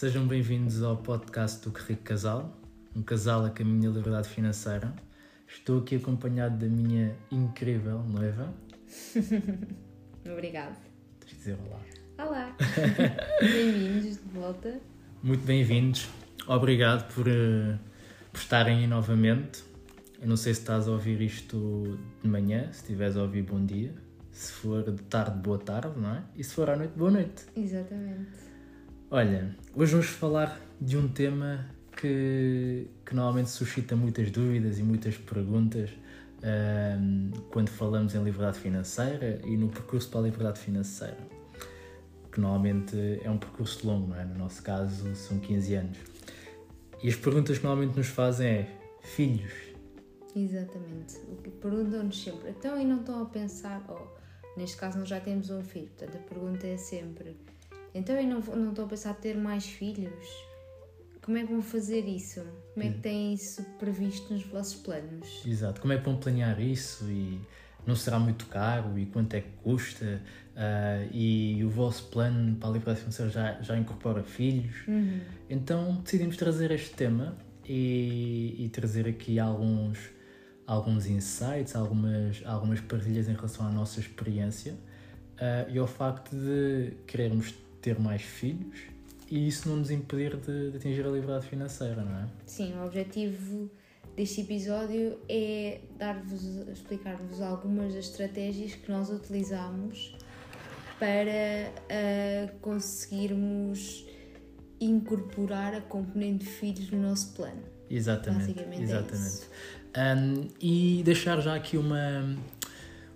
Sejam bem-vindos ao podcast do Rico Casal, um casal a caminho da liberdade financeira. Estou aqui acompanhado da minha incrível noiva. Obrigado. Tens de dizer olá. Olá. Bem-vindos de volta. Muito bem-vindos. Obrigado por, eh, por estarem aí novamente. Eu não sei se estás a ouvir isto de manhã, se estiveres a ouvir bom dia. Se for de tarde, boa tarde, não é? E se for à noite, boa noite. Exatamente. Olha, hoje vamos falar de um tema que, que normalmente suscita muitas dúvidas e muitas perguntas ahm, quando falamos em liberdade financeira e no percurso para a liberdade financeira, que normalmente é um percurso longo, é? No nosso caso, são 15 anos. E as perguntas que normalmente nos fazem é: filhos? Exatamente. O que perguntam-nos sempre. Então, e não estão a pensar, oh, neste caso nós já temos um filho, portanto a pergunta é sempre, então e não, não estão a pensar ter mais filhos? Como é que vão fazer isso? Como é que têm isso previsto nos vossos planos? Exato. Como é que vão planear isso? E não será muito caro? E quanto é que custa? Ah, e o vosso plano para a liberdade financeira já, já incorpora filhos? Então decidimos trazer este tema e, e trazer aqui alguns, alguns insights, algumas, algumas partilhas em relação à nossa experiência ah, e ao facto de querermos ter mais filhos e isso não nos impedir de, de atingir a liberdade financeira, não é? Sim, o objetivo deste episódio é dar-vos, explicar-vos algumas das estratégias que nós utilizamos para ah, conseguirmos incorporar a componente de filhos no nosso plano. Exatamente. Basicamente é exatamente. isso. Um, e deixar já aqui uma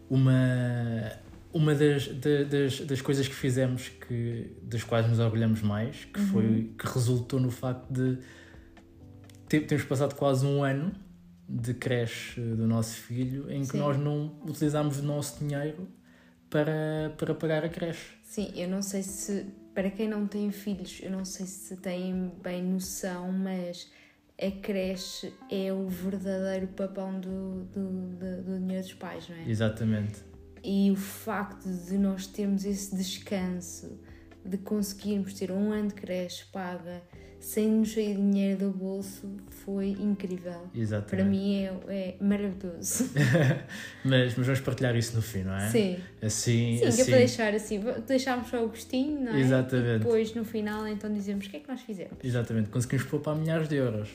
uma uma das, da- das, das coisas que fizemos que das quais nos orgulhamos mais que Uhum. foi que resultou no facto de te- termos passado quase um ano de creche do nosso filho em que Sim. nós não utilizámos o nosso dinheiro para, para pagar a creche. Sim, eu não sei se, para quem não tem filhos, eu não sei se têm bem noção, mas a creche é o verdadeiro papão do, do, do, do dinheiro dos pais, não é? Exatamente. E o facto de nós termos esse descanso, de conseguirmos ter um ano de creche paga sem nos sair dinheiro do bolso, foi incrível. Exatamente. Para mim é, é maravilhoso. mas, mas vamos partilhar isso no fim, não é? Sim. Assim, Sim, que é assim, para deixar assim, deixarmos só o gostinho, não é? Exatamente. E depois no final então dizemos o que é que nós fizemos. Exatamente, conseguimos poupar milhares de euros,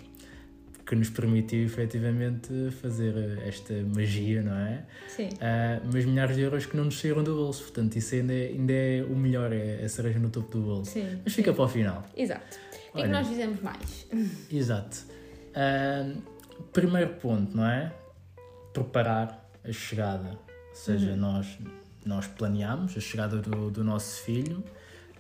que nos permitiu efetivamente fazer esta magia, não é? Sim. Ah, mas milhares de euros que não nos saíram do bolso, portanto, isso ainda é, ainda é o melhor, é a cereja no topo do bolso. Sim. Mas fica para o final. Exato. O que é que nós fizemos mais? Exato. Ah, primeiro ponto, não é? Preparar a chegada. Ou seja, nós, nós planeamos a chegada do, do nosso filho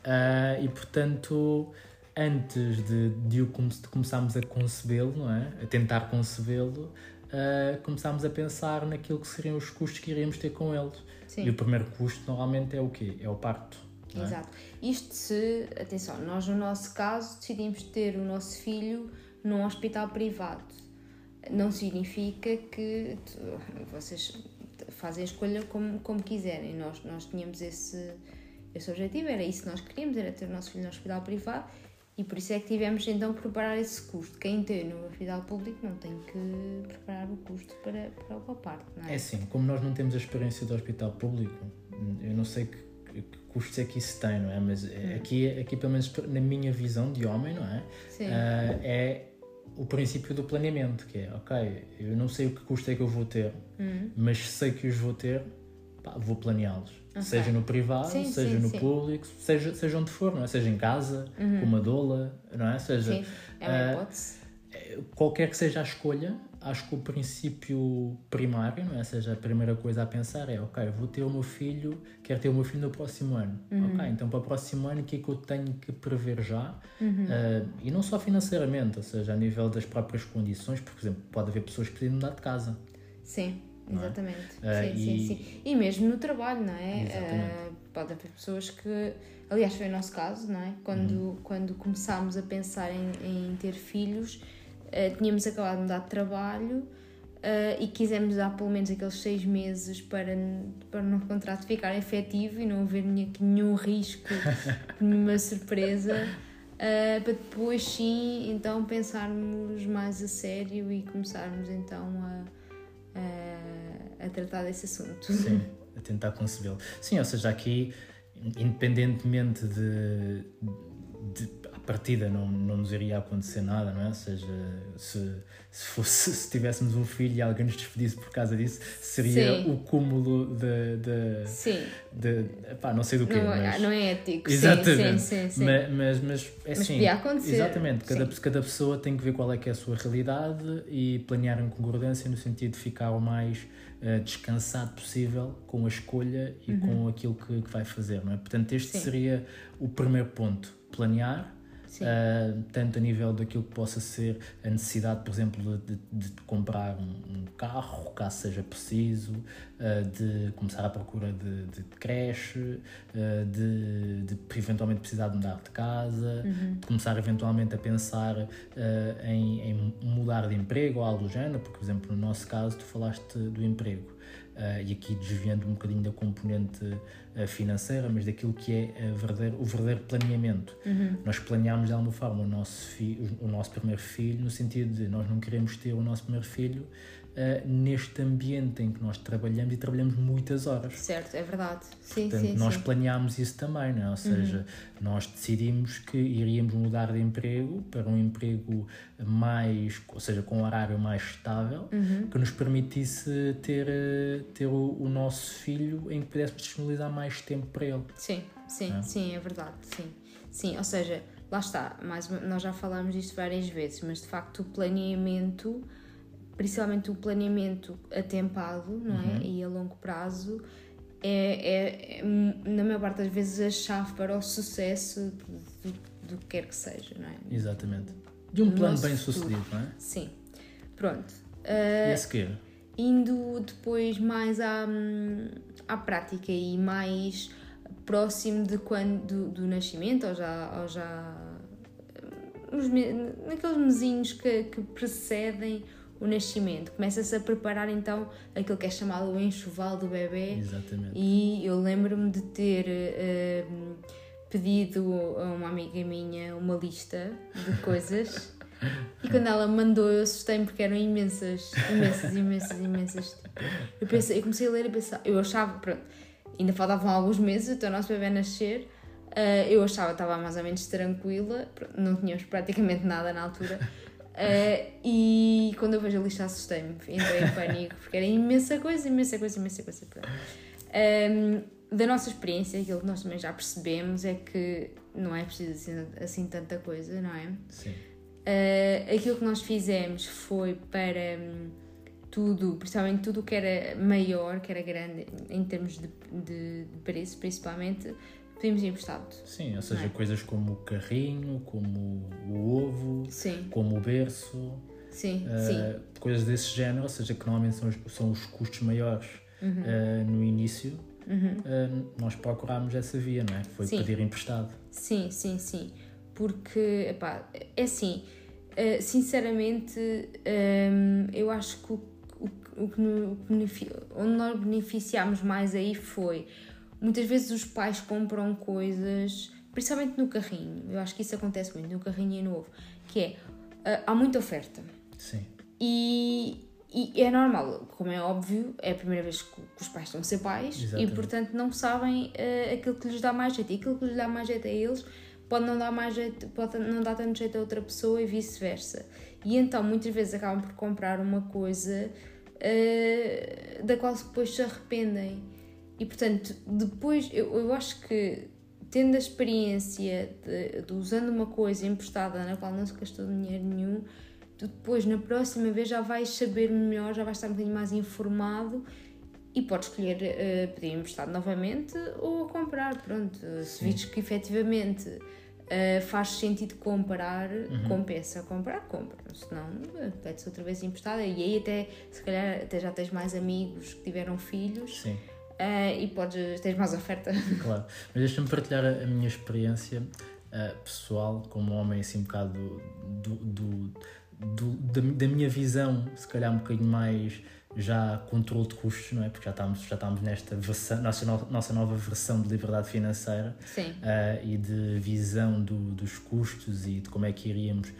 ah, e, portanto, antes de, de, de começarmos a concebê-lo, não é? A tentar concebê-lo, ah, começámos a pensar naquilo que seriam os custos que iríamos ter com ele. Sim. E o primeiro custo normalmente é o quê? É o parto. é? Exato. Isto se, atenção, nós no nosso caso decidimos ter o nosso filho num hospital privado. Não significa que vocês fazem a escolha como, como quiserem. Nós, nós tínhamos esse, esse objetivo, era isso que nós queríamos, era ter o nosso filho no hospital privado e por isso é que tivemos então que preparar esse custo. Quem tem no hospital público não tem que preparar o custo para, para o parto, não É é? assim, como nós não temos a experiência do hospital público, eu não sei que, que custos é que isso tem, não é? Mas é- aqui, aqui, pelo menos na minha visão de homem, não é? Sim. Ah, é o princípio do planeamento, que é, ok, eu não sei o que custo é que eu vou ter, Hum. mas sei que os vou ter, pá, vou planeá-los. Seja no privado, Sim, seja sim, no sim. público, seja, seja onde for, não é? Seja em casa, com uma doula, não é? Seja, Sim, é uma ah, hipótese. qualquer que seja a escolha, acho que o princípio primário, não é? Ou seja, a primeira coisa a pensar é, ok, vou ter o meu filho, quero ter o meu filho no próximo ano. Ok, então para o próximo ano o que é que eu tenho que prever já? Ah, e não só financeiramente, ou seja, a nível das próprias condições, por exemplo, pode haver pessoas que precisam mudar de casa. Sim, exatamente. Ah, sim, e- sim, sim. E mesmo no trabalho, não é? Ah, pode haver pessoas que. Aliás, foi o nosso caso, não é? Quando, Uhum. quando começámos a pensar em, em ter filhos, ah, tínhamos acabado de mudar de trabalho ah, e quisemos dar pelo menos aqueles seis meses para, para o nosso contrato ficar efetivo e não haver nenhum, nenhum risco, nenhuma surpresa. uh, para depois sim então pensarmos mais a sério e começarmos então a, a, a tratar desse assunto. Sim, a tentar concebê-lo. Sim, ou seja, aqui, independentemente de, de partida não, não nos iria acontecer nada, não é? Ou seja, se, se, fosse, se tivéssemos um filho e alguém nos despedisse por causa disso, seria sim. o cúmulo de. de sim. De, epá, não sei do quê. Não, mas... não é ético. Exatamente. Sim, sim, sim. Mas, mas, mas é mas assim. podia acontecer. Exatamente. Cada, cada pessoa tem que ver qual é que é a sua realidade e planear em concordância no sentido de ficar o mais uh, descansado possível com a escolha e uhum. com aquilo que, que, vai fazer, não é? Portanto, este seria o primeiro ponto. Planear uh, tanto a nível daquilo que possa ser a necessidade, por exemplo, de, de, comprar um, um, carro, caso seja preciso, uh, de começar a procura de, de creche, uh, de, de eventualmente precisar de mudar de casa, uhum. de começar eventualmente a pensar em, em, mudar de emprego ou algo do género, porque, por exemplo, no nosso caso, tu falaste do emprego. E aqui desviando um bocadinho da componente financeira, mas daquilo que é verdadeiro, o verdadeiro planeamento. Uhum. Nós planeamos de alguma forma o nosso, fi, o nosso primeiro filho, no sentido de nós não queremos ter o nosso primeiro filho uh, neste ambiente em que nós trabalhamos e trabalhamos muitas horas. Certo, é verdade. Sim, Portanto, sim, nós sim. planeámos isso também, não é? ou seja, uhum. nós decidimos que iríamos mudar de emprego para um emprego mais, ou seja, com um horário mais estável, uhum. que nos permitisse ter, eh, ter o, o, nosso filho em que pudéssemos disponibilizar mais tempo para ele. Sim, sim, é? sim, é verdade, sim. Sim, ou seja, lá está, mais nós já falamos disto várias vezes, mas de facto o planeamento principalmente o planeamento atempado não é? Uhum. e a longo prazo é, é, é, na maior parte das vezes a chave para o sucesso do, do que quer que seja, não é? Exatamente. De um plano bem futuro. sucedido, não é? Sim. Pronto. Uh, e a seguir? Indo depois mais à, à prática e mais próximo de quando, do, do nascimento ou já, ou já nos, naqueles mesinhos que, que precedem o nascimento. Começa-se a preparar então aquilo que é chamado o enxoval do bebê. Exatamente. E eu lembro-me de ter uh, pedido a uma amiga minha uma lista de coisas. e quando ela mandou, eu assustei-me porque eram imensas, imensas, imensas, imensas. Eu, pensei, eu comecei a ler e pensar, eu achava, pronto, ainda faltavam alguns meses até o nosso bebê nascer. Uh, eu achava que estava mais ou menos tranquila, não tínhamos praticamente nada na altura. Uh, e quando eu vejo a lista assustei-me, entrei em pânico, porque era imensa coisa, imensa coisa, imensa coisa. Um, ehm, da nossa experiência, aquilo que nós também já percebemos é que não é preciso assim, assim tanta coisa, não é? Sim. Uh, aquilo que nós fizemos foi para um, tudo, principalmente tudo que era maior, que era grande em termos de, de, de preço, principalmente, pedimos emprestado. Sim, ou seja, é? coisas como o carrinho, como o ovo, sim. como o berço. Sim, uh, sim. Coisas desse género, ou seja, que normalmente são os, são os custos maiores uhum. uh, no início. Uhum. Uh, nós procurámos essa via, não é? Foi sim. pedir emprestado. Sim, sim, sim. Porque, epá, é assim, sinceramente, um, eu acho que o, o, o que onde nós beneficiámos mais aí foi Muitas vezes os pais compram coisas, principalmente no carrinho, eu acho que isso acontece muito no carrinho e no ovo, que é, uh, há muita oferta. Sim. E, e é normal, como é óbvio, é a primeira vez que, os pais estão a ser pais Exatamente. e, portanto, não sabem uh, aquilo que lhes dá mais jeito. E aquilo que lhes dá mais jeito a eles pode não dar mais jeito, pode não dar tanto jeito a outra pessoa e vice-versa. E então, muitas vezes acabam por comprar uma coisa uh, da qual depois se arrependem. E portanto, depois eu, eu acho que tendo a experiência de, de, usando uma coisa emprestada na qual não se gastou dinheiro nenhum, tu depois na próxima vez já vais saber melhor, já vais estar um bocadinho mais informado e podes escolher uh, pedir emprestado novamente ou comprar. Pronto, Sim. se vires que efetivamente uh, faz sentido comprar, uhum. compensa comprar, compra. Senão, uh, pede-se outra vez emprestada e aí até, se calhar, até já tens mais amigos que tiveram filhos. Sim uh, e podes ter mais oferta. Claro, mas deixa-me partilhar a, a, minha experiência uh, pessoal como homem, assim, um bocado do, do, do, do da, da, minha visão, se calhar um bocadinho mais já controle de custos, não é? Porque já estamos, já estamos nesta versão, nossa, nossa nova versão de liberdade financeira uh, e de visão do, dos custos e de como é que iríamos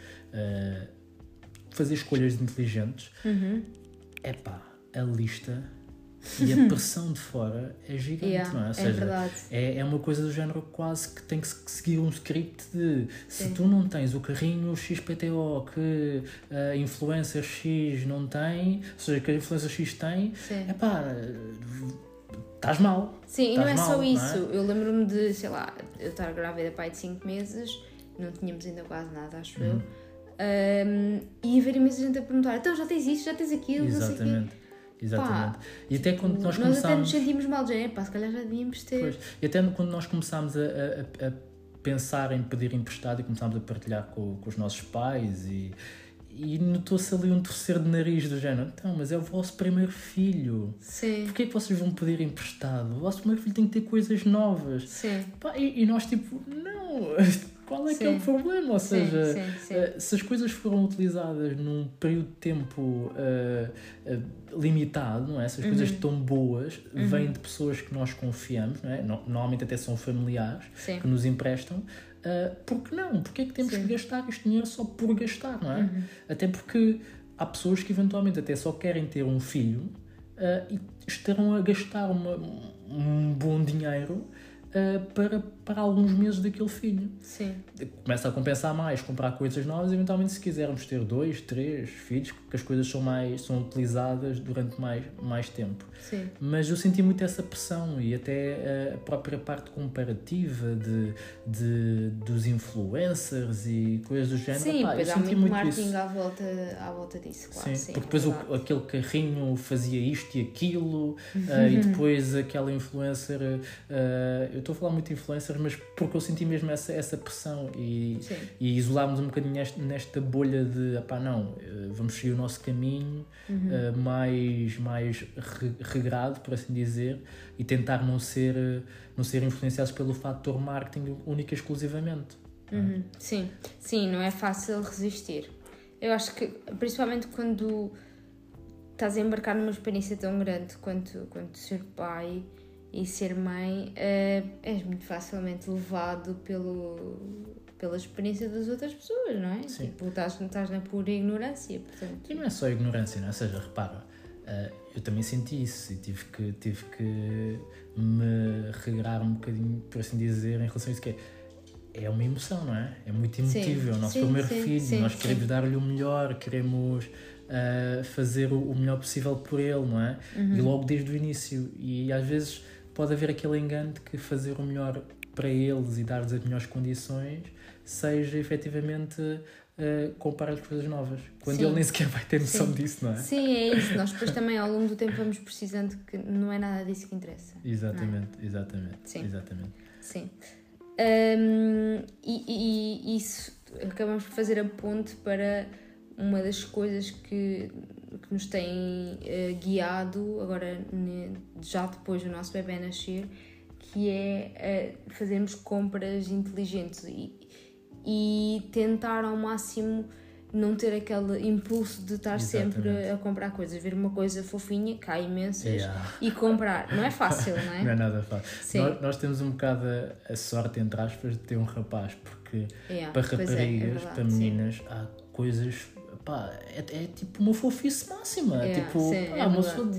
fazer escolhas inteligentes. Uhum. Epá, a lista e a pressão de fora é gigante, yeah, não é? Ou é seja, verdade. É, é uma coisa do género quase que tem que seguir um script de se Sim. tu não tens o carrinho XPTO que a influencer X não tem, ou seja, que a influencer X tem, é pá, estás mal. Sim, e não é mal, só isso. É? Eu lembro-me de, sei lá, eu estar grávida pai de 5 meses, não tínhamos ainda quase nada, acho uhum. eu. Um, e haver imensa gente a perguntar: então já tens isto, já tens aquilo, Exatamente. não sei o quê. Exatamente. Pá, e até quando nós, nós começámos. Nós até nos sentimos mal, de pá, se calhar já devíamos ter. Pois. E até quando nós começámos a, a, a, pensar em pedir emprestado e começámos a partilhar com, com os nossos pais e. E notou-se ali um terceiro de nariz do género. Então, mas é o vosso primeiro filho. Sim. Porquê é que vocês vão pedir emprestado? O vosso primeiro filho tem que ter coisas novas. Sim. Pá, e, e nós, tipo, não qual é sim. que é o problema? Ou seja, sim, sim, uh, se as coisas foram utilizadas num período de tempo uh, uh, limitado, não é? Se as uhum. coisas estão boas, uhum. vêm de pessoas que nós confiamos, não é? No, normalmente até são familiares que nos emprestam. Uh, porque não? Porque é que temos que gastar este dinheiro só por gastar, não é? Uhum. Até porque há pessoas que eventualmente até só querem ter um filho e estarão a gastar uma, um bom dinheiro uh, para, para alguns meses daquele filho. Sim. Começa a compensar mais comprar coisas novas, eventualmente se quisermos ter dois, três filhos, que as coisas são mais são utilizadas durante mais, mais tempo. Sim. Mas eu senti muito essa pressão e até a própria parte comparativa de, de, dos influencers e coisas do género. Sim, Epá, depois há muito, muito marketing isso. à volta, à volta disso, claro. Sim, sim porque depois o, aquele carrinho fazia isto e aquilo uh, e depois aquela influencer... Uh, eu estou a falar muito de influencers, mas porque eu senti mesmo essa, essa pressão e, e isolámos um bocadinho nesta, nesta bolha de, pá, não, eh, vamos seguir o nosso caminho uhum. uh, mais, mais regrado, por assim dizer, e tentar não ser, não ser influenciados pelo fator marketing única e exclusivamente. É? Uhum. Sim, sim, não é fácil resistir. Eu acho que, principalmente quando estás a embarcar numa experiência tão grande quanto, quanto ser pai, e ser mãe uh, és muito facilmente levado pelo, pela experiência das outras pessoas, não é? Sim. Tipo, estás, estás na pura ignorância, portanto... E não é só ignorância, não é? Ou seja, repara, uh, eu também senti isso e tive que, tive que me regrar um bocadinho, por assim dizer, em relação a isso que é é uma emoção, não é? É muito emotivo, é o nosso sim, primeiro sim, filho, sim, nós queremos dar-lhe o melhor, queremos uh, fazer o, o, melhor possível por ele, não é? Uhum. E logo desde o início. E às vezes pode haver aquele engano de que fazer o melhor para eles e dar-lhes as melhores condições seja efetivamente uh, comprar-lhes coisas novas, quando Sim. ele nem sequer vai ter noção Sim. disso, não é? Sim, é isso. Nós depois também ao longo do tempo vamos precisando que não é nada disso que interessa. É? Exatamente, é? exatamente. Sim. Exatamente. Sim. Um, e, e, e isso acabamos por fazer a ponte para uma das coisas que que nos têm uh, guiado agora já depois do nosso bebê nascer, que é uh, fazermos compras inteligentes e, e tentar ao máximo não ter aquele impulso de estar Exatamente. sempre a comprar coisas, ver uma coisa fofinha, cai imensas yeah. e comprar. Não é fácil, não é? não é nada fácil. Nós, nós, temos um bocado a, a, sorte, entre aspas, de ter um rapaz, porque yeah, para é raparigas, é, é para meninas, sim. há coisas pá, é, é, tipo uma fofice máxima. É, tipo, sim, pá, é uma pessoa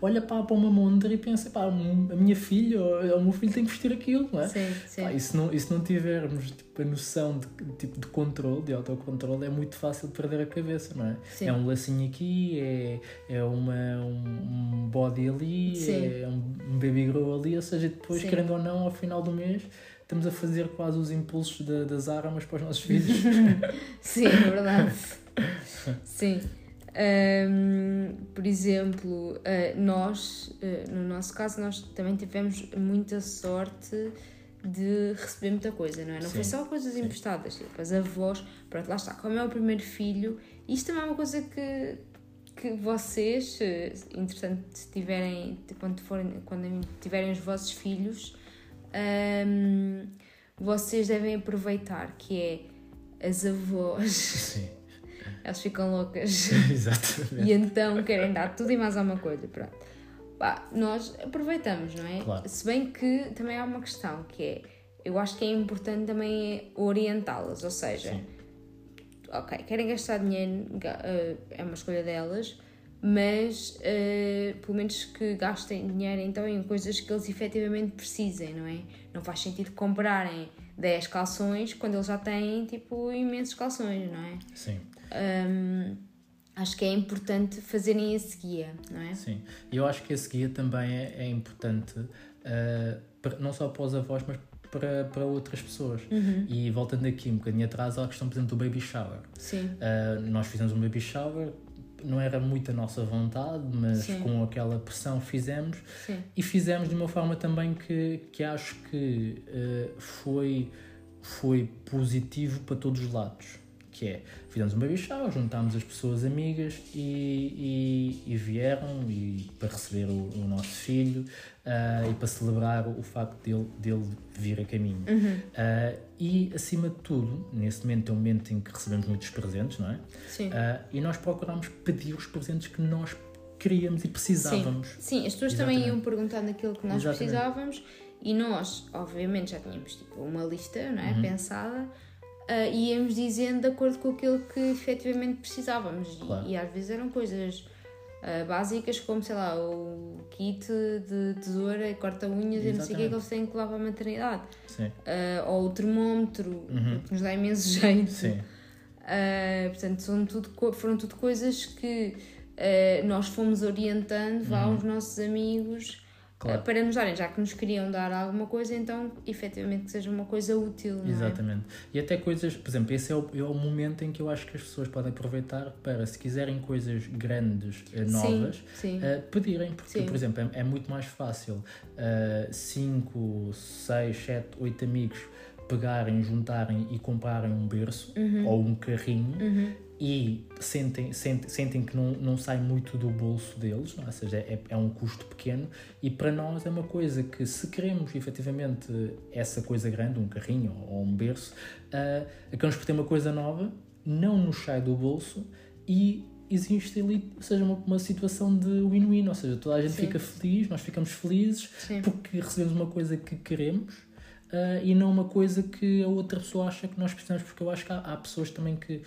olha para, para uma montra e pensa, pá, a minha filha, o meu filho tem que vestir aquilo, não é? Sim, sim. Pá, e, se não, e se não tivermos tipo, a noção de, tipo, de controle, de autocontrole, é muito fácil perder a cabeça, não é? Sim. É um lacinho aqui, é, é uma, um, body ali, sim. é um, um baby grow ali, ou seja, depois, sim. querendo ou não, ao final do mês estamos a fazer quase os impulsos de, das armas para os nossos filhos. Sim, é verdade. Sim. Um, por exemplo, uh, nós, uh, no nosso caso, nós também tivemos muita sorte de receber muita coisa, não é? Não Sim. foi só coisas emprestadas, tipo, as avós, pronto, lá está, como é o primeiro filho, isto também é uma coisa que, que vocês, interessante, se tiverem, quando, forem, quando tiverem os vossos filhos, um, vocês devem aproveitar, que é as avós. Sim elas ficam loucas. Exatamente. E então querem dar tudo e mais alguma coisa. Pronto. Pá, nós aproveitamos, não é? Claro. Se bem que também há uma questão que é, eu acho que é importante também orientá-las, ou seja, Sim. ok, querem gastar dinheiro, eh, é uma escolha delas, mas eh, pelo menos que gastem dinheiro então em coisas que eles efetivamente precisem, não é? Não faz sentido comprarem 10 calções quando eles já têm tipo imensos calções, não é? Sim, Hum, acho que é importante fazerem esse guia, não é? sim. E eu acho que esse guia também é, é importante, para- não só para os avós, mas para, para outras pessoas. Uhum. E voltando aqui um bocadinho atrás, à questão, por exemplo, do baby shower. Sim, Uh, nós fizemos um baby shower, não era muito a nossa vontade, mas Sim. com aquela pressão fizemos sim, e fizemos de uma forma também que, que acho que uh, foi, foi positivo para todos os lados. Que é, fizemos um baby shower, juntámos as pessoas amigas e, e, e vieram e, para receber o, o nosso filho uh, e para celebrar o facto dele, dele vir a caminho. Uh, e, acima de tudo, nesse momento é um momento em que recebemos muitos presentes, não é? sim. Ah, e nós procurámos pedir os presentes que nós queríamos e precisávamos. Sim, as pessoas também Exatamente. iam perguntando aquilo que nós Exatamente. precisávamos e nós, obviamente, já tínhamos tipo, uma lista não é? Uhum. pensada e íamos dizendo de acordo com aquilo que efetivamente precisávamos. E- Claro. E, às vezes eram coisas ah, básicas como, sei lá, o kit de tesoura e corta-unhas e não sei o que é que eles têm que levar para a maternidade. Sim, Ah, ou o termómetro, Uhum. que nos dá imenso jeito. sim, Uh, portanto, são tudo, foram tudo coisas que uh, nós fomos orientando vá, aos nossos amigos Uhum. Claro. para nos darem, já que nos queriam dar alguma coisa, então efetivamente que seja uma coisa útil. Não é? exatamente. E até coisas, por exemplo, esse é o, é o momento em que eu acho que as pessoas podem aproveitar para, se quiserem coisas grandes, eh, novas, Sim, sim. Uh, pedirem, porque, Sim. por exemplo, é, é muito mais fácil 5, 6, 7, 8 amigos pegarem, juntarem e comprarem um berço Uhum. ou um carrinho e sentem, sentem, sentem que não, não sai muito do bolso deles, não é? ou seja, é, é um custo pequeno e para nós é uma coisa que se queremos efetivamente essa coisa grande, um carrinho ou um berço, uh, acabamos por ter uma coisa nova, não nos sai do bolso e existe ali, ou seja, uma, uma situação de win-win, ou seja, toda a gente Sim. fica feliz, nós ficamos felizes Sim. porque recebemos uma coisa que queremos ah, e não uma coisa que a outra pessoa acha que nós precisamos, porque eu acho que há, há pessoas também que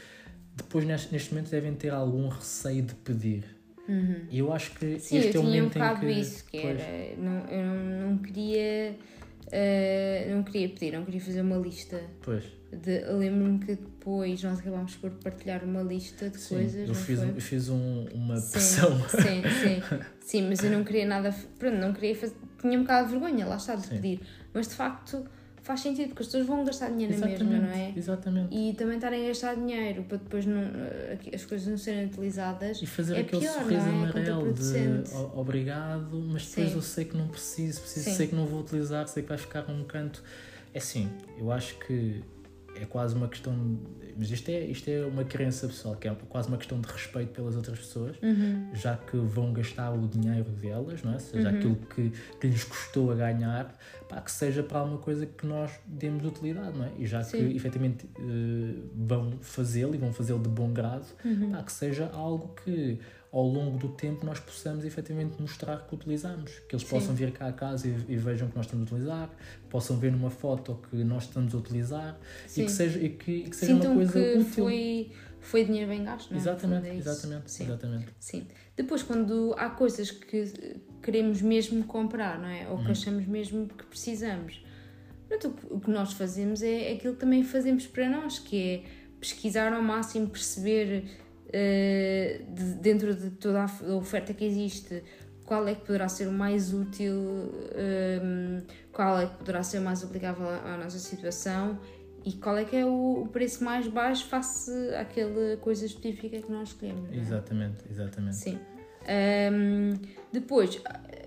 depois neste, momento devem ter algum receio de pedir. E eu acho que Uhum. Sim, este é o tinha um momento em bocado que. isso, que pois, era, não, eu não, não queria. uh, não queria pedir, não queria fazer uma lista. pois. Lembro-me que depois nós acabámos por partilhar uma lista de Sim, coisas. eu fiz, eu fiz um- uma Sim, pressão. Sim, sim, sim, mas eu não queria nada. Pronto, não queria fazer. Tinha um bocado de vergonha, lá está, de Sim. pedir. Mas de facto faz sentido, porque as pessoas vão gastar dinheiro na mesma, não é? Exatamente. E também estarem a gastar dinheiro para depois não, eh, as coisas não serem utilizadas. E fazer é aquele pior, sorriso não é? amarelo de Contraproducente. "O- obrigado, mas depois Sim. eu sei que não preciso, preciso sei que não vou utilizar, sei que vai ficar num canto. É assim, eu acho que é quase uma questão. Mas isto é, isto é uma crença pessoal, que é quase uma questão de respeito pelas outras pessoas, Uhum. já que vão gastar o dinheiro delas, não é? seja aquilo que, que lhes custou a ganhar, pá, que seja para alguma coisa que nós demos utilidade, não é? E já Sim. que efetivamente eh, vão fazê-lo e vão fazê-lo de bom grado, Uhum. pá, que seja algo que ao longo do tempo nós possamos efetivamente mostrar que utilizamos, que eles Sim. possam vir cá a casa e, e vejam que nós estamos a utilizar, possam ver numa foto que nós estamos a utilizar e Sim. que seja, e que, e que seja uma coisa que útil. foi, foi dinheiro bem gasto, não é? Exatamente, é exatamente, Sim. exatamente. Sim. Depois, quando há coisas que queremos mesmo comprar, não é? Ou que achamos mesmo que precisamos, pronto, o que- nós fazemos é aquilo que também fazemos para nós, que é pesquisar ao máximo, perceber eh, de- dentro de toda a oferta que existe qual é que poderá ser o mais útil, ehm, qual é que poderá ser o mais aplicável à nossa situação e qual é que é o, o preço mais baixo face àquela coisa específica que nós escolhemos. é? Exatamente, exatamente. Sim. Ahm, depois,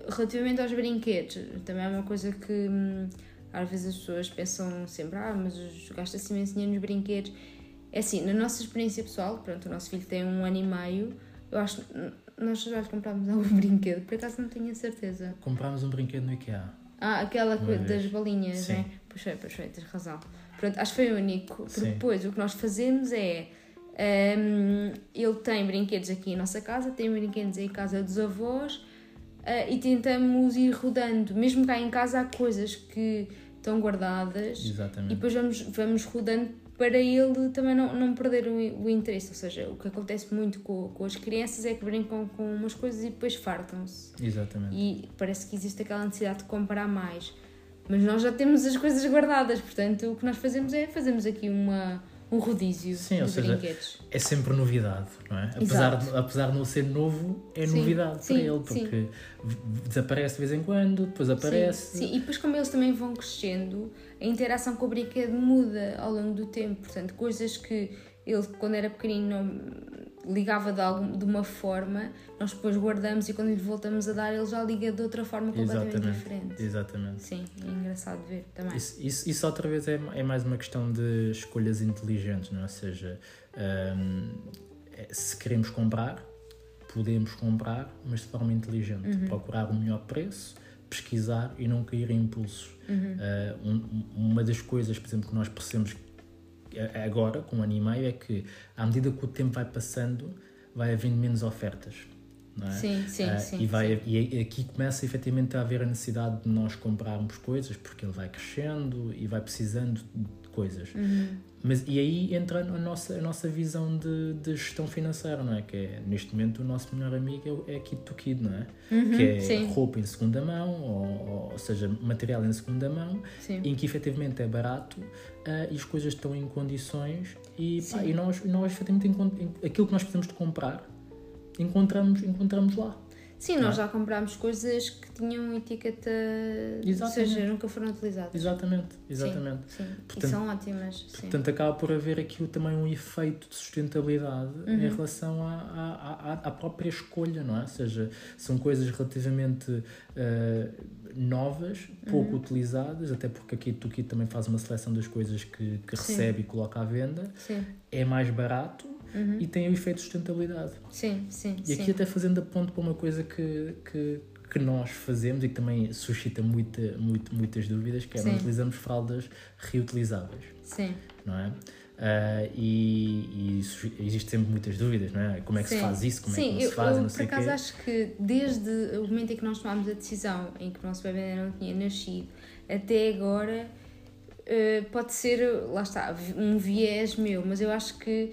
relativamente aos brinquedos, também é uma coisa que hum, às vezes as pessoas pensam sempre, ah, mas gasta-se imenso dinheiro nos brinquedos. É assim, na nossa experiência pessoal, pronto, o nosso filho tem um ano e meio, eu acho nós já comprámos algum brinquedo, por acaso não tenho a certeza. Comprámos um brinquedo no IKEA. Ah, aquela coisa das balinhas, Sim. né? Pois foi, pois foi, tens razão. Pronto, acho que foi o único. Porque Sim. depois o que nós fazemos é Um, ele tem brinquedos aqui em nossa casa, tem brinquedos em casa dos avós uh, e tentamos ir rodando. Mesmo cá em casa há coisas que estão guardadas Exatamente. e depois vamos, vamos rodando para ele também não, não perder o, o interesse. Ou seja, o que acontece muito com, com as crianças é que brincam com umas coisas e depois fartam-se. Exatamente. E parece que existe aquela necessidade de comprar mais. Mas nós já temos as coisas guardadas, portanto o que nós fazemos é fazemos aqui uma, um rodízio Sim, de ou seja, brinquedos. É sempre novidade, não é? Apesar de, apesar de não ser novo, é Sim, novidade sim, para ele, porque v- desaparece de vez em quando, depois aparece. Sim, sim, e depois como eles também vão crescendo, a interação com o brinquedo muda ao longo do tempo. Portanto, coisas que ele, quando era pequenino, não- ligava de, algum, de uma forma, nós depois guardamos e quando lhe voltamos a dar, ele já liga de outra forma completamente Exatamente. diferente. Exatamente. Sim, é engraçado ver também. Isso, isso, isso outra vez é, é mais uma questão de escolhas inteligentes, não é? Ou seja, hum, é- se queremos comprar, podemos comprar, mas de forma inteligente. Uhum. Procurar o melhor preço, pesquisar e não cair em impulsos. Uhum. Uh, um- uma das coisas, por exemplo, que nós percebemos a- agora, com um ano e meio, é que à medida que o tempo vai passando, vai havendo menos ofertas. É? Sim, sim, Ah, sim. e, vai, sim. e aqui começa efetivamente a haver a necessidade de nós comprarmos coisas porque ele vai crescendo e vai precisando coisas. Uhum. Mas, e aí entra a nossa, a nossa visão de, de gestão financeira, não é? Que é, neste momento, o nosso melhor amigo é, é Kid to Kid, não é? que é Uhum, sim. roupa em segunda mão, ou, ou seja, material em segunda mão, Sim. em que efetivamente é barato ah, e as coisas estão em condições e, pá, e nós, nós efetivamente, aquilo que nós precisamos de comprar, encontramos, encontramos lá. Sim, nós já comprámos coisas que tinham etiqueta, ou Exatamente. seja, nunca foram utilizadas. Exatamente, exatamente. Sim, e Portanto- são ótimas. Sim. Portanto, acaba por haver aqui também um efeito de sustentabilidade Uhum. em relação à, à, à, própria escolha, não é? Ou seja, são coisas relativamente eh, novas, pouco Uhum. utilizadas, até porque aqui tu aqui também faz uma seleção das coisas que, que Sim. recebe e coloca à venda, Sim. é mais barato Uhum. e tem o efeito de sustentabilidade. sim, sim, E aqui sim. até fazendo a ponto para uma coisa que, que, que nós fazemos e que também suscita muita, muito, muitas dúvidas, que é nós utilizamos fraldas reutilizáveis Sim. não é? Ah, e, e isso- existe sempre muitas dúvidas, não é? Como é que Sim. se faz isso, como Sim, é que não eu, se faz, eu não por sei o acaso quê. acho que desde o momento em que nós tomámos a decisão em que o nosso bebê ainda não tinha nascido até agora, eh, pode ser, lá está, um viés meu, mas eu acho que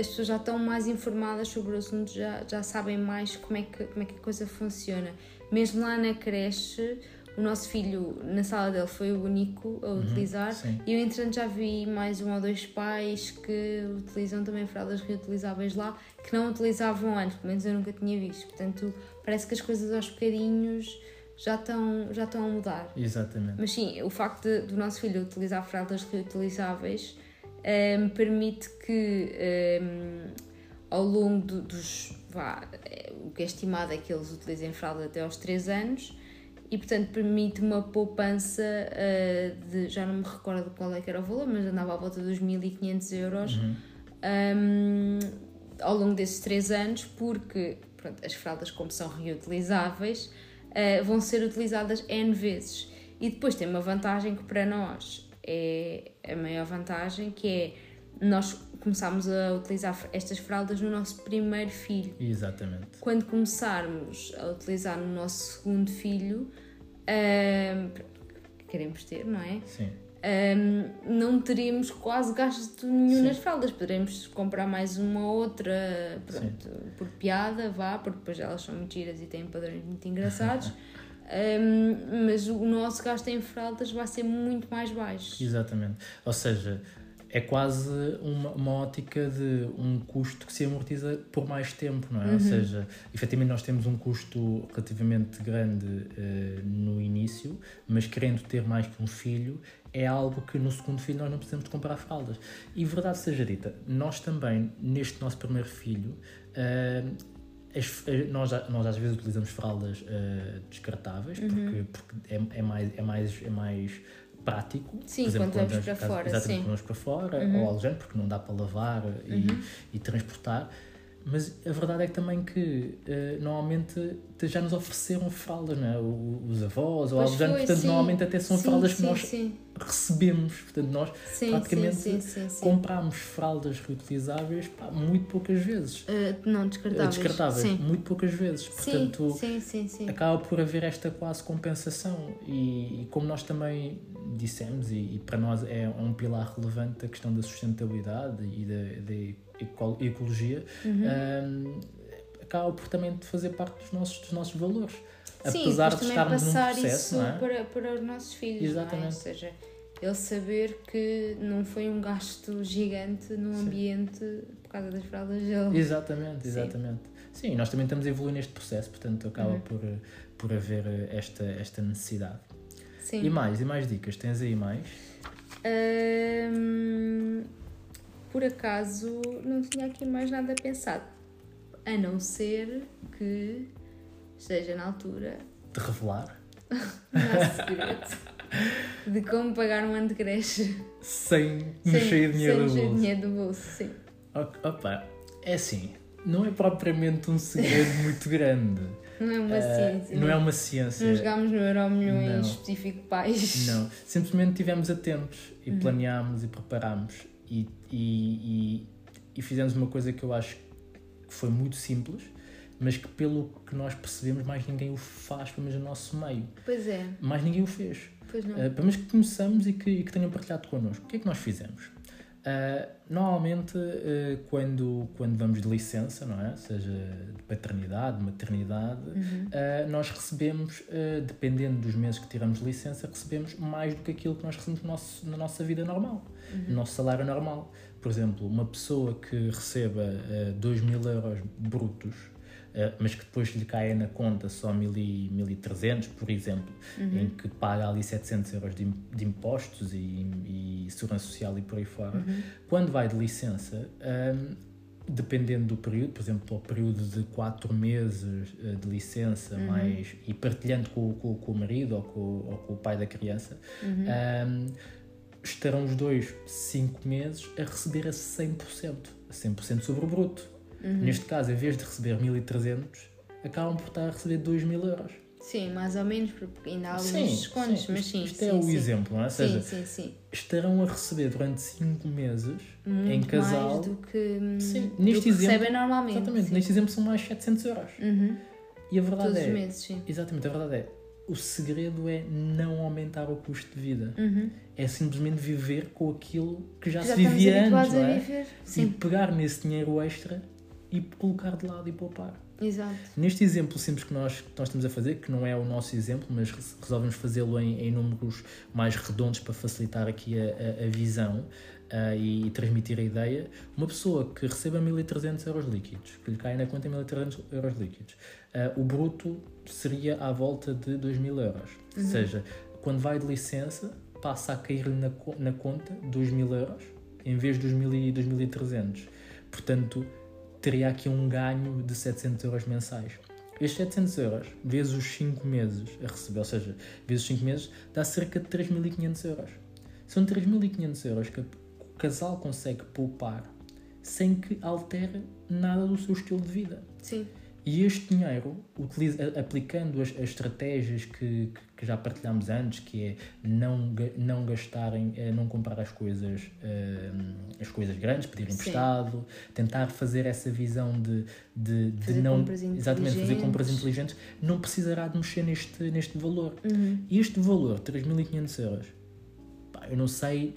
as pessoas já estão mais informadas sobre o assunto, já, já sabem mais como é, que, como é que a coisa funciona. Mesmo lá na creche, o nosso filho, na sala dele, foi o único a utilizar. Uhum. E eu, entretanto, já vi mais um ou dois pais que utilizam também fraldas reutilizáveis lá, que não utilizavam antes, pelo menos eu nunca tinha visto. Portanto, parece que as coisas aos bocadinhos já estão, já estão a mudar. Exatamente. Mas sim, o facto de- do nosso filho utilizar fraldas reutilizáveis ehm, permite que ehm, ao longo do- dos. Vá, eh, o que é estimado é que eles utilizem fralda até aos 3 anos e, portanto, permite uma poupança eh, de. Já não me recordo qual é que era o valor, mas andava à volta dos 1500 euros Uhum. um, ao longo desses três anos, porque pronto, as fraldas, como são reutilizáveis, uh, vão ser utilizadas N vezes. E depois tem uma vantagem que para nós é a maior vantagem, que é nós começámos a utilizar estas fraldas no nosso primeiro filho. Exatamente. Quando começarmos a utilizar no nosso segundo filho, um, que queremos ter, não é? Sim. Um, não teríamos quase gasto nenhum Sim. nas fraldas. Poderemos comprar mais uma ou outra pronto, por piada, vá, porque depois elas são muito giras e têm padrões muito engraçados. Um, mas o nosso gasto em fraldas vai ser muito mais baixo. Exatamente. Ou seja, é quase uma, uma ótica de um custo que se amortiza por mais tempo, não é? Uhum. Ou seja, efetivamente nós temos um custo relativamente grande eh, no início, mas querendo ter mais que um filho, é algo que no segundo filho nós não precisamos de comprar fraldas. E verdade seja dita, nós também, neste nosso primeiro filho, eh, as- eh, nós, nós às vezes utilizamos fraldas eh, descartáveis Uhum. porque, porque é, é mais, é, mais, é mais prático. Sim, Por exemplo, quando vamos para caso- fora, sim. Uhum. quando vamos para fora, ou alojante, porque não dá para lavar e, e transportar. Mas a verdade é que também que uh, normalmente já nos ofereceram fraldas, não é? Os avós ou algo género, portanto, sim. normalmente até são sim, fraldas sim, que nós recebemos. Portanto, nós praticamente comprámos fraldas reutilizáveis pá, muito poucas vezes. Uh, não, descartáveis. Uh, descartáveis, muito poucas vezes. Portanto, acaba por haver esta quase compensação. E, e como nós também dissemos, e, e, para nós é um pilar relevante a questão da sustentabilidade e da, da ecologia, uhum. um, acaba por também fazer parte dos nossos, dos nossos valores. Sim, Apesar de estarmos num processo, isso é? para, para os nossos filhos. Exatamente. É? Ou seja, ele saber que não foi um gasto gigante no Sim. ambiente por causa das fraldas dele. Exatamente, exatamente. Sim. Sim, nós também estamos a evoluir neste processo, portanto acaba uhum. por, por haver esta, esta necessidade. Sim. E mais, e mais dicas? Tens aí mais? Hum, por acaso não tinha aqui mais nada pensado. A não ser que esteja na altura de revelar nosso segredo de como pagar um ano de creche sem mexer dinheiro sem do bolso. dinheiro do bolso, sim. Opa, é assim, não é propriamente um segredo muito grande. Não é uma uh, ciência. Não é uma ciência. Não jogámos no Euro Milhões específico pais. Não, simplesmente estivemos atentos e uhum. planeámos e preparámos e, e, e, e, fizemos uma coisa que eu acho que foi muito simples, mas que pelo que nós percebemos mais ninguém o faz, pelo menos no nosso meio. Pois é. Mais ninguém o fez. Pois não. Uh, pelo menos que começamos e que, e que tenham partilhado connosco. O que é que nós fizemos? Uh, normalmente, uh, quando, quando vamos de licença, não é? seja de paternidade, maternidade, uhum. uh, nós recebemos, dependendo dos meses que tiramos de licença, recebemos mais do que aquilo que nós recebemos no nosso, na nossa vida normal, uhum. no nosso salário normal. Por exemplo, uma pessoa que receba uh, 2 mil euros brutos mas que depois lhe caia na conta só 1.300, por exemplo, uhum. em que paga ali 700 euros de, de impostos e, e, segurança social e por aí fora, uhum. quando vai de licença, um, dependendo do período, por exemplo, o período de 4 meses eh, de licença, uhum. mais, e partilhando com, com, com, o marido ou com, ou com o pai da criança, um, uhum. ehm, estarão os dois 5 meses a receber a 100%, a 100% sobre o bruto. Uhum. Neste caso, em vez de receber 1.300, acabam por estar a receber 2.000 euros. Sim, mais ou menos, porque ainda há alguns sim, descontos, sim. mas sim. Isto sim, é o exemplo, não é? Ou seja, sim, sim, sim. estarão a receber durante 5 meses Muito em casal. Mais do que, sim, neste que exemplo, recebem normalmente. Exatamente, neste exemplo são mais 700 euros. Uhum. E a verdade Todos é. Os meses, sim. Exatamente, a verdade é. O segredo é não aumentar o custo de vida. Uhum. É simplesmente viver com aquilo que já, já se vivia antes. Não é? E pegar nesse dinheiro extra e colocar de lado e poupar. Exato. Neste exemplo simples que nós, que nós estamos a fazer, que não é o nosso exemplo, mas resolvemos fazê-lo em, em, números mais redondos para facilitar aqui a, a, a visão uh, e, transmitir a ideia, uma pessoa que receba 1.300 euros líquidos, que lhe cai na conta 1.300 euros líquidos, uh, o bruto seria à volta de 2.000 euros. Uhum. Ou seja, quando vai de licença, passa a cair-lhe na, na conta 2.000 euros em vez dos 2.300. Portanto, teria aqui um ganho de 700 euros mensais. Estes 700 euros, vezes os 5 meses a receber, ou seja, vezes os 5 meses, dá cerca de 3.500 euros. São 3.500 euros que o casal consegue poupar sem que altere nada do seu estilo de vida. Sim. E este dinheiro, utiliza, aplicando as, as estratégias que, que, já partilhámos antes, que é não, não gastarem, é não comprar as coisas, uh, as coisas grandes, pedir emprestado, tentar fazer essa visão de, de, de não exatamente fazer compras inteligentes, não precisará de mexer neste, neste valor. Uhum. E este valor, 3.500 euros, pá, eu não sei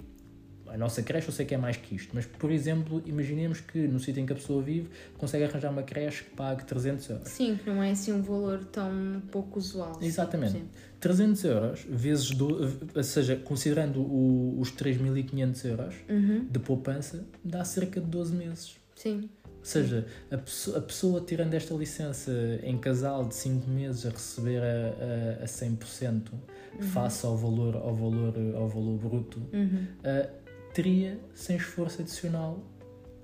a nossa creche eu sei que é mais que isto, mas por exemplo, imaginemos que no sítio em que a pessoa vive consegue arranjar uma creche que pague 300 euros. Sim, que não é assim um valor tão pouco usual. Exatamente. Sim. 300 euros, vezes, do, ou seja, considerando o, os 3.500 euros uhum. de poupança, dá cerca de 12 meses. Sim. Ou seja, a pessoa, a pessoa, tirando esta licença em casal de 5 meses a receber a, a, a 100% uhum. face ao valor, ao valor, ao valor bruto, uhum. uh, teria, sem esforço adicional,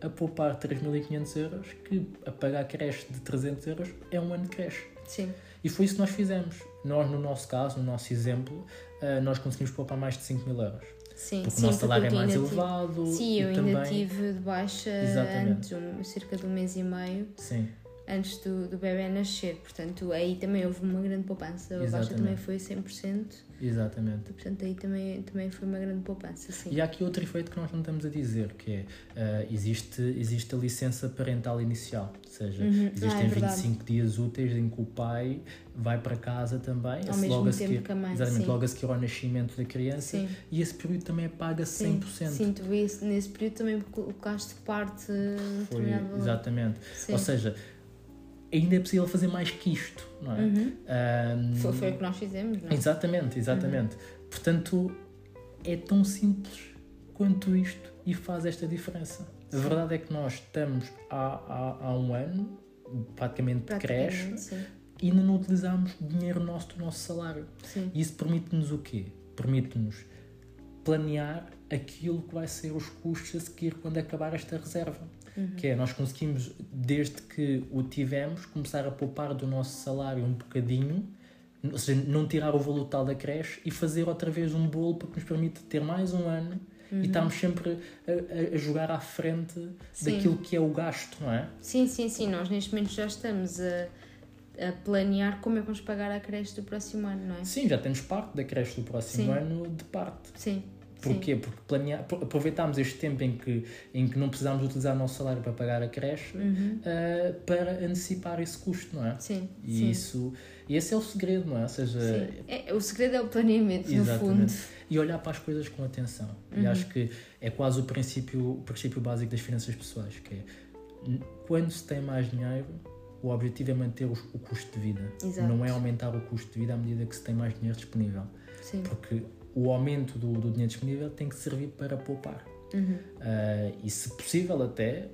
a poupar 3.500 euros, que a pagar creche de 300 euros é um ano de creche. Sim. E foi isso que nós fizemos. Nós, no nosso caso, no nosso exemplo, uh, nós conseguimos poupar mais de 5 mil euros. Sim, porque sim, o nosso salário é mais tive, elevado. Sim, eu ainda também... tive de baixa Exatamente. antes, um, cerca de um mês e meio. Sim antes do, do bebê nascer. Portanto, aí também houve uma grande poupança. A baixa também foi 100%. Exatamente. Portanto, aí também, também foi uma grande poupança, sim. E há aqui outro efeito que nós não estamos a dizer, que é, uh, existe, existe a licença parental inicial. Ou seja, uhum. existem ah, é 25 dias úteis em que o pai vai para casa também. Ao mesmo logo tempo seguir, que a mãe, Exatamente, sim. logo a seguir ao nascimento da criança. Sim. E esse período também é paga 100%. Sim, sim tu nesse período também colocaste parte... Foi, exatamente. Sim. Ou seja ainda é possível fazer mais que isto, não é? Uhum. Um, foi, foi o que nós fizemos, não é? Exatamente, exatamente. Uhum. Portanto, é tão simples quanto isto e faz esta diferença. Sim. A verdade é que nós estamos há, há, há um ano, praticamente, praticamente de creche, e ainda não utilizamos dinheiro nosso do nosso salário. Sim. E isso permite-nos o quê? Permite-nos planear aquilo que vai ser os custos a seguir quando acabar esta reserva. Uhum. Que é, nós conseguimos, desde que o tivemos, começar a poupar do nosso salário um bocadinho, ou seja, não tirar o valor total da creche e fazer outra vez um bolo para que nos permita ter mais um ano uhum. e estarmos sempre a, a, jogar à frente sim. daquilo que é o gasto, não é? Sim, sim, sim. Nós neste momento já estamos a, a planear como é que vamos pagar a creche do próximo ano, não é? Sim, já temos parte da creche do próximo sim. ano de parte. Sim. Porquê? Sim. Porque planear, aproveitámos este tempo em que, em que não precisámos utilizar o nosso salário para pagar a creche uhum. uh, para antecipar esse custo, não é? Sim. E sim. isso e esse é o segredo, não é? Ou seja, é, o segredo é o planeamento, Exatamente. no fundo. E olhar para as coisas com atenção. Uhum. E acho que é quase o princípio, o princípio básico das finanças pessoais, que é quando se tem mais dinheiro, o objetivo é manter o, o custo de vida. Exato. Não é aumentar o custo de vida à medida que se tem mais dinheiro disponível. Sim. Porque o aumento do, do dinheiro disponível tem que servir para poupar. Uhum. Uh, e se possível até,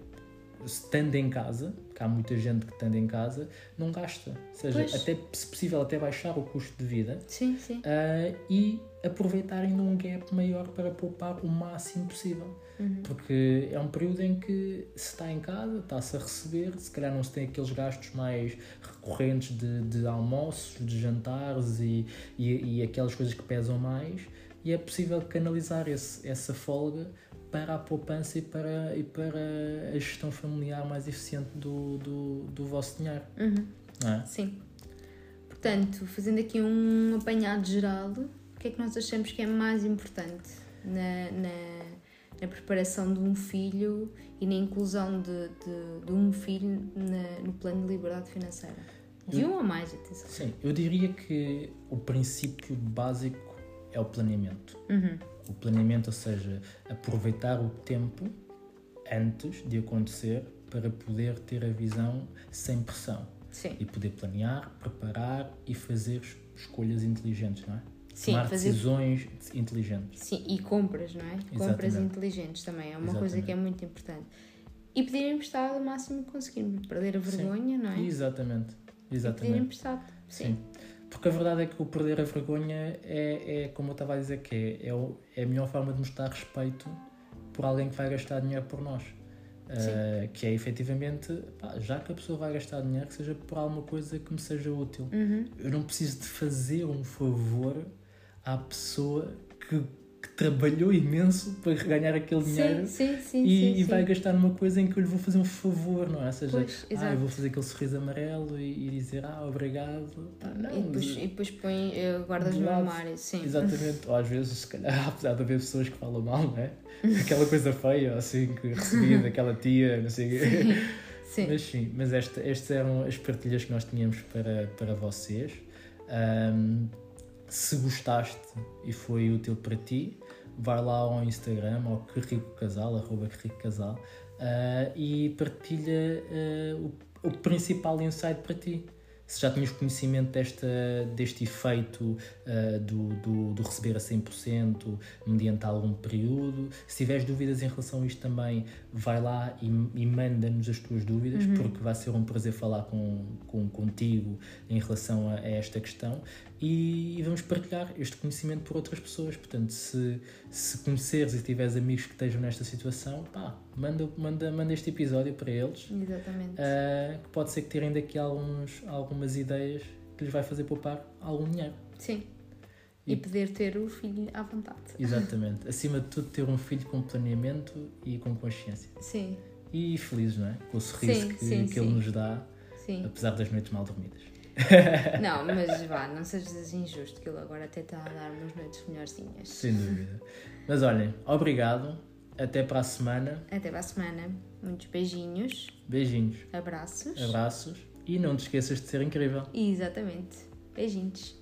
estando em casa, que há muita gente que estando em casa, não gasta. Ou seja, até, se possível até baixar o custo de vida sim, sim. Uh, e aproveitar ainda um gap maior para poupar o máximo possível. Uhum. Porque é um período em que se está em casa, está-se a receber, se calhar não se tem aqueles gastos mais recorrentes de, de almoços, de jantares e, e, e aquelas coisas que pesam mais, e é possível canalizar esse, essa folga para a poupança e para, e para a gestão familiar mais eficiente do, do, do vosso dinheiro. Uhum. É? Sim. Portanto, fazendo aqui um apanhado geral, o que é que nós achamos que é mais importante na, na, na preparação de um filho e na inclusão de, de, de um filho na, no plano de liberdade financeira? De um ou mais, atenção. Sim, eu diria que o princípio básico é o planeamento. Uhum. O planeamento, ou seja, aproveitar o tempo antes de acontecer para poder ter a visão sem pressão. Sim. E poder planear, preparar e fazer escolhas inteligentes, não é? Sim, Tomar fazer... decisões inteligentes. Sim, e compras, não é? Exatamente. Compras inteligentes também, é uma Exatamente. coisa que é muito importante. E pedir emprestado o máximo que conseguirmos, perder a vergonha, Sim. não é? Exatamente. Exatamente. E pedir emprestado. Sim. Sim. Porque a verdade é que o perder a vergonha é, é como eu estava a dizer, que é, é, é a melhor forma de mostrar respeito por alguém que vai gastar dinheiro por nós. Uh, que é efetivamente, pá, já que a pessoa vai gastar dinheiro, que seja por alguma coisa que me seja útil. Uhum. Eu não preciso de fazer um favor à pessoa que trabalhou imenso para ganhar aquele dinheiro sim, sim, sim, e, e vai gastar numa coisa em que eu lhe vou fazer um favor, não é? Ou seja, pois, ah, eu vou fazer aquele sorriso amarelo e, e dizer ah, obrigado. Não, e, depois, e depois põe, uh, guardas no armário, sim. Exatamente, ou às vezes, se calhar, apesar de haver pessoas que falam mal, não é? Aquela coisa feia, assim, que recebi daquela tia, não sei o quê. Sim. Mas sim, mas esta, estas eram as partilhas que nós tínhamos para, para vocês. Um, se gostaste e foi útil para ti, vai lá ao Instagram, ao Que Rico Casal, arroba Que Rico Casal, uh, e partilha uh, o, o, principal insight para ti. Se já tinhas conhecimento desta, deste efeito uh, do, do, do, receber a 100% mediante algum período, se tiveres dúvidas em relação a isto também, vai lá e, e manda-nos as tuas dúvidas, uhum. porque vai ser um prazer falar com, com, contigo em relação a, a esta questão e, vamos partilhar este conhecimento por outras pessoas. Portanto, se, se conheceres e tiveres amigos que estejam nesta situação, pá, manda, manda, manda este episódio para eles. Exatamente. Uh, que pode ser que tirem daqui alguns, algumas ideias que lhes vai fazer poupar algum dinheiro. Sim. E, e poder ter o filho à vontade. Exatamente. Acima de tudo, ter um filho com planeamento e com consciência. Sim. E feliz, não é? Com o sorriso sim, que, sim, que sim. ele nos dá, apesar das noites mal dormidas. Não, mas vá, não sejas injusto, que ele agora até está a dar umas noites melhorzinhas. Sem dúvida. Mas olhem, obrigado. Até para a semana. Até para a semana. Muitos beijinhos. Beijinhos. Abraços. Abraços. E não te esqueças de ser incrível. Exatamente. Beijinhos.